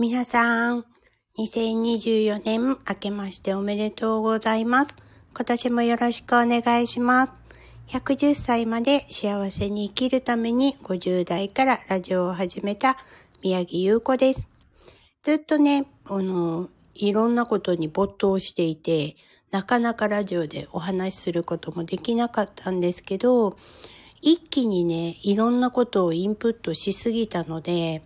皆さん、2024年明けましておめでとうございます。今年もよろしくお願いします。110歳まで幸せに生きるために50代からラジオを始めた宮城優子です。ずっとね、あの、いろんなことに没頭していて、なかなかラジオでお話しすることもできなかったんですけど、一気にね、いろんなことをインプットしすぎたので、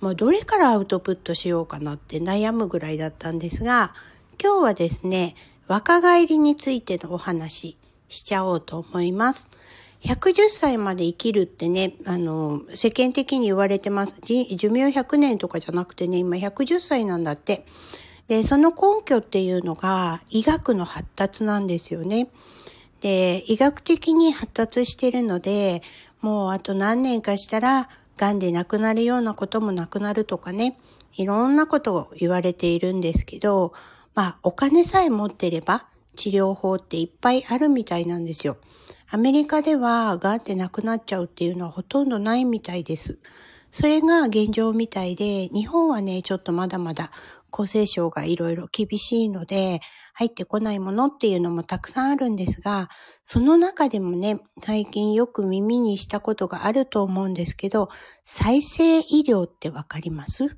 もうどれからアウトプットしようかなって悩むぐらいだったんですが、今日はですね、若返りについてのお話しちゃおうと思います。110歳まで生きるってね、あの、世間的に言われてます。寿命100年とかじゃなくてね、今110歳なんだって。で、その根拠っていうのが医学の発達なんですよね。で、医学的に発達してるので、もうあと何年かしたら癌で亡くなるようなこともなくなるとかね、いろんなことを言われているんですけど、まあお金さえ持ってれば治療法っていっぱいあるみたいなんですよ。アメリカでは癌で亡くなっちゃうっていうのはほとんどないみたいです。それが現状みたいで、日本はね、ちょっとまだまだ厚生省がいろいろ厳しいので、入ってこないものっていうのもたくさんあるんですが、その中でもね、最近よく耳にしたことがあると思うんですけど、再生医療ってわかります？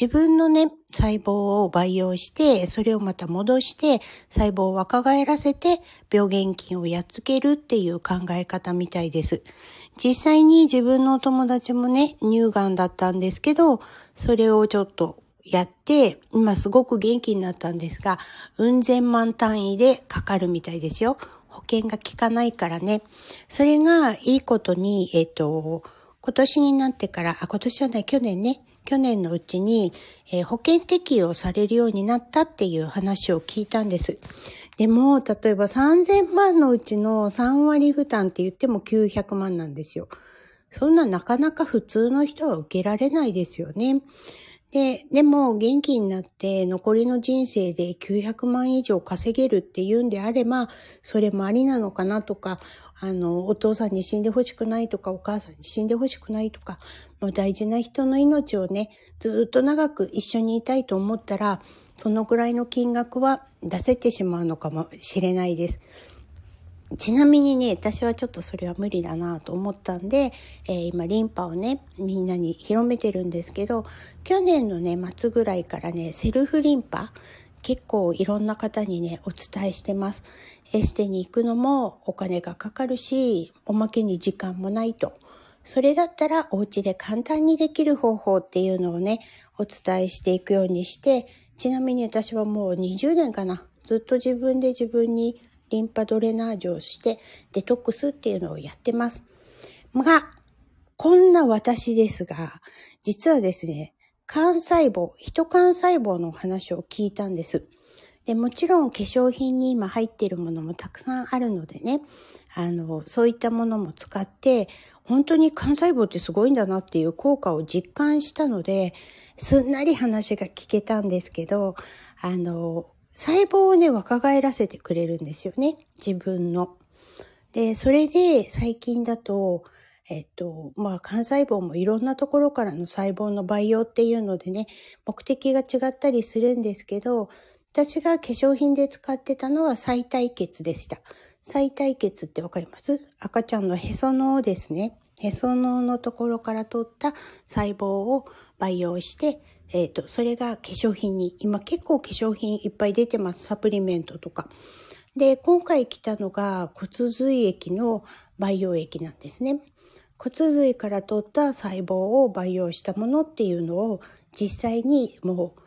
自分のね、細胞を培養して、それをまた戻して、細胞を若返らせて、病原菌をやっつけるっていう考え方みたいです。実際に自分のお友達もね、乳がんだったんですけど、それをちょっとやって、今すごく元気になったんですが、うん千万単位でかかるみたいですよ。保険が効かないからね。それがいいことに、えっ、と、今年になってから、あ、今年はね、去年ね、去年のうちに、えー、保険適用されるようになったっていう話を聞いたんです。でも、例えば3000万のうちの3割負担って言っても900万なんですよ。そんななかなか普通の人は受けられないですよね。で、でも元気になって残りの人生で900万以上稼げるっていうんであれば、それもありなのかなとか、あの、お父さんに死んでほしくないとか、お母さんに死んでほしくないとか、もう大事な人の命をね、ずっと長く一緒にいたいと思ったら、そのぐらいの金額は出せてしまうのかもしれないです。ちなみにね、私はちょっとそれは無理だなと思ったんで、えー、今リンパをね、みんなに広めてるんですけど、去年のね、末ぐらいからね、セルフリンパ、結構いろんな方にね、お伝えしてます。エステに行くのもお金がかかるし、おまけに時間もないと。それだったらお家で簡単にできる方法っていうのをね、お伝えしていくようにして、ちなみに私はもう20年かな。ずっと自分で自分にリンパドレナージュをしてデトックスっていうのをやってます。が、こんな私ですが、実はですね、幹細胞、人幹細胞の話を聞いたんです。で、もちろん化粧品に今入っているものもたくさんあるのでね、あの、そういったものも使って、本当に幹細胞ってすごいんだなっていう効果を実感したので、すんなり話が聞けたんですけど、あの、細胞をね、若返らせてくれるんですよね。自分の。で、それで最近だと、えっと、まあ、幹細胞もいろんなところからの細胞の培養っていうのでね、目的が違ったりするんですけど、私が化粧品で使ってたのは再体血でした。再体血ってわかります？赤ちゃんのへその緒ですね。へその緒のところから取った細胞を培養して、えっ、ー、と、それが化粧品に、今結構化粧品いっぱい出てます。サプリメントとか。で、今回来たのが骨髄液の培養液なんですね。骨髄から取った細胞を培養したものっていうのを実際にもう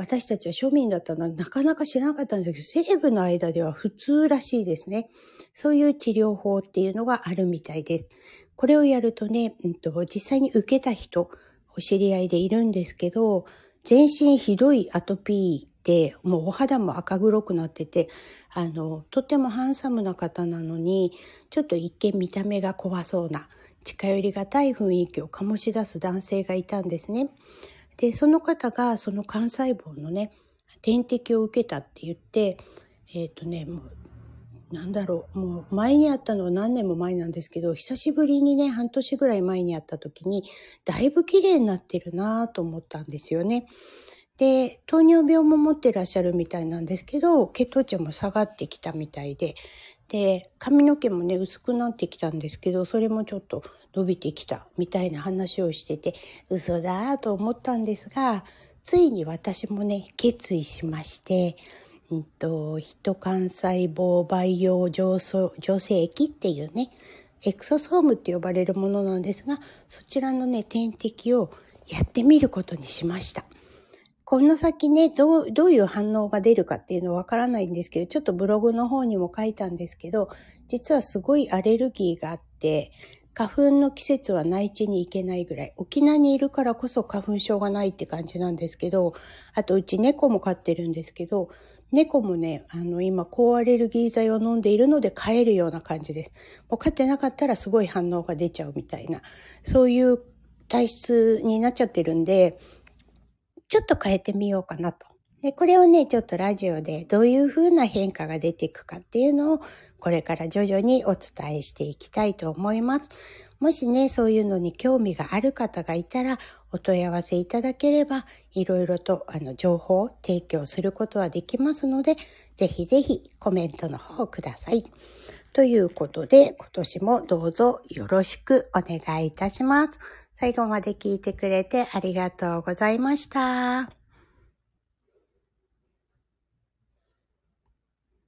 私たちは庶民だったのはなかなか知らなかったんですけど、西部の間では普通らしいですね。そういう治療法っていうのがあるみたいです。これをやるとね、うんと、実際に受けた人、お知り合いでいるんですけど、全身ひどいアトピーで、もうお肌も赤黒くなってて、あの、とてもハンサムな方なのに、ちょっと一見見た目が怖そうな、近寄りがたい雰囲気を醸し出す男性がいたんですね。で、その方がその幹細胞のね、点滴を受けたって言って、えっ、ー、とね、なんだろう、もう前にあったのは何年も前なんですけど、久しぶりにね、半年ぐらい前にあった時に、だいぶ綺麗になってるなぁと思ったんですよね。で、糖尿病も持ってらっしゃるみたいなんですけど、血糖値も下がってきたみたいで、で、髪の毛もね、薄くなってきたんですけど、それもちょっと伸びてきたみたいな話をしてて、嘘だと思ったんですが、ついに私もね、決意しまして、うんと、ヒト幹細胞培養浄浄成液っていうね、エクソソームって呼ばれるものなんですが、そちらのね、点滴をやってみることにしました。この先ね、どう、どういう反応が出るかっていうのはわからないんですけど、ちょっとブログの方にも書いたんですけど、実はすごいアレルギーがあって、花粉の季節は内地に行けないぐらい。沖縄にいるからこそ花粉症がないって感じなんですけど、あとうち猫も飼ってるんですけど、猫もね、あの、今、高アレルギー剤を飲んでいるので飼えるような感じです。もう飼ってなかったらすごい反応が出ちゃうみたいな、そういう体質になっちゃってるんで、ちょっと変えてみようかなと。で、これをね、ちょっとラジオでどういう風な変化が出ていくかっていうのを、これから徐々にお伝えしていきたいと思います。もしね、そういうのに興味がある方がいたら、お問い合わせいただければ、いろいろとあの情報を提供することはできますので、ぜひぜひコメントの方ください。ということで、今年もどうぞよろしくお願いいたします。最後まで聞いてくれてありがとうございました。